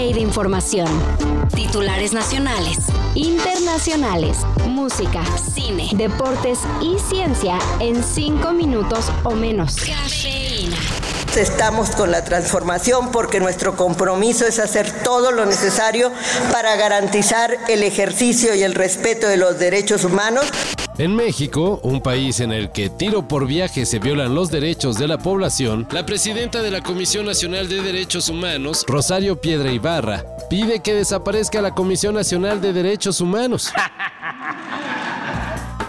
de información. Titulares nacionales, internacionales, música, cine, deportes y ciencia en cinco minutos o menos. Cafeína. Estamos con la transformación porque nuestro compromiso es hacer todo lo necesario para garantizar el ejercicio y el respeto de los derechos humanos. En México, un país en el que tiro por viaje se violan los derechos de la población, la presidenta de la Comisión Nacional de Derechos Humanos, Rosario Piedra Ibarra, pide que desaparezca la Comisión Nacional de Derechos Humanos.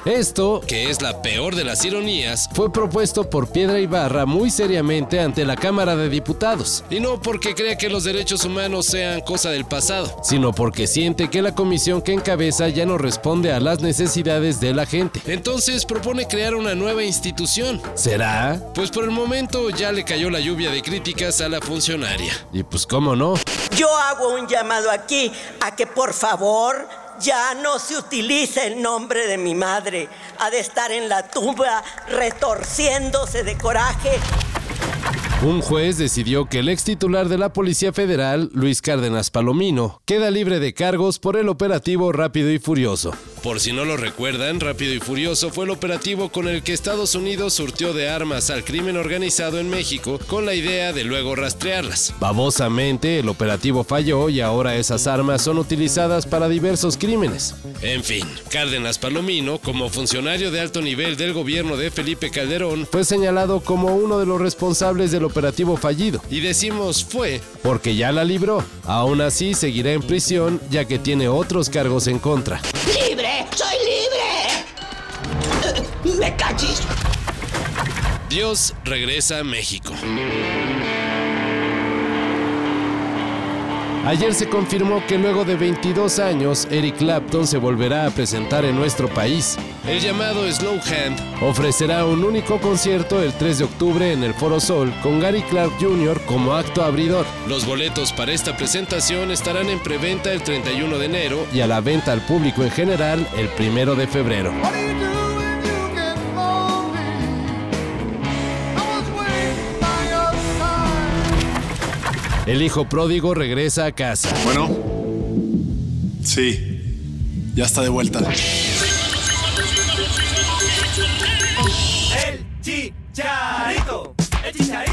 Esto, que es la peor de las ironías, fue propuesto por Piedra Ibarra muy seriamente ante la Cámara de Diputados. Y no porque crea que los derechos humanos sean cosa del pasado, sino porque siente que la comisión que encabeza ya no responde a las necesidades de la gente. Entonces propone crear una nueva institución. ¿Será? Pues por el momento ya le cayó la lluvia de críticas a la funcionaria. Y pues cómo no. Yo hago un llamado aquí a que por favor ya no se utilice el nombre de mi madre. Ha de estar en la tumba retorciéndose de coraje. Un juez decidió que el ex titular de la Policía Federal, Luis Cárdenas Palomino, queda libre de cargos por el operativo Rápido y Furioso. Por si no lo recuerdan, Rápido y Furioso fue el operativo con el que Estados Unidos surtió de armas al crimen organizado en México con la idea de luego rastrearlas. Babosamente, el operativo falló y ahora esas armas son utilizadas para diversos crímenes. En fin, Cárdenas Palomino, como funcionario de alto nivel del gobierno de Felipe Calderón, fue señalado como uno de los responsables del operativo fallido. Y decimos fue porque ya la libró. Aún así, seguirá en prisión ya que tiene otros cargos en contra. ¡Me cachis! Dios regresa a México. Ayer se confirmó que luego de 22 años, Eric Clapton se volverá a presentar en nuestro país. El llamado Slow Hand ofrecerá un único concierto el 3 de octubre en el Foro Sol con Gary Clark Jr. como acto abridor. Los boletos para esta presentación estarán en preventa el 31 de enero y a la venta al público en general el 1 de febrero. El hijo pródigo regresa a casa. Bueno. Sí. Ya está de vuelta. El chicharito.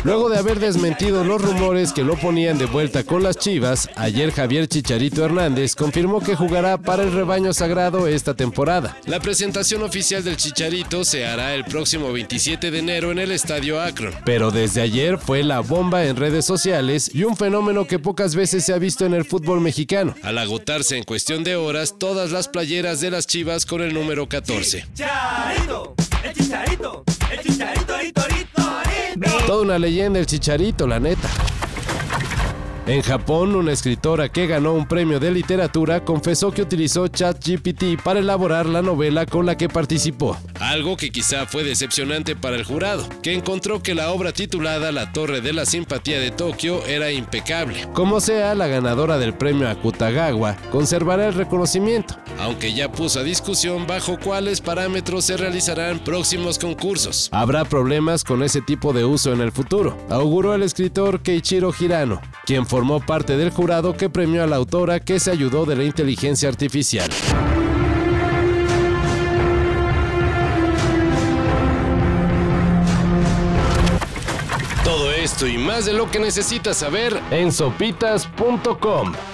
Luego de haber desmentido los rumores que lo ponían de vuelta con las Chivas, ayer Javier Chicharito Hernández confirmó que jugará para el rebaño sagrado esta temporada. La presentación oficial del Chicharito se hará el próximo 27 de enero en el Estadio Akron. Pero desde ayer fue la bomba en redes sociales y un fenómeno que pocas veces se ha visto en el fútbol mexicano, al agotarse en cuestión de horas todas las playeras de las Chivas con el número 14. Chicharito. El chicharito. El chicharito. Toda una leyenda el Chicharito, la neta. En Japón, una escritora que ganó un premio de literatura confesó que utilizó ChatGPT para elaborar la novela con la que participó. Algo que quizá fue decepcionante para el jurado, que encontró que la obra titulada La Torre de la Simpatía de Tokio era impecable. Como sea, la ganadora del premio Akutagawa conservará el reconocimiento, aunque ya puso a discusión bajo cuáles parámetros se realizarán próximos concursos. Habrá problemas con ese tipo de uso en el futuro, auguró el escritor Keiichiro Hirano, quien formó parte del jurado que premió a la autora que se ayudó de la inteligencia artificial. Todo esto y más de lo que necesitas saber en sopitas.com.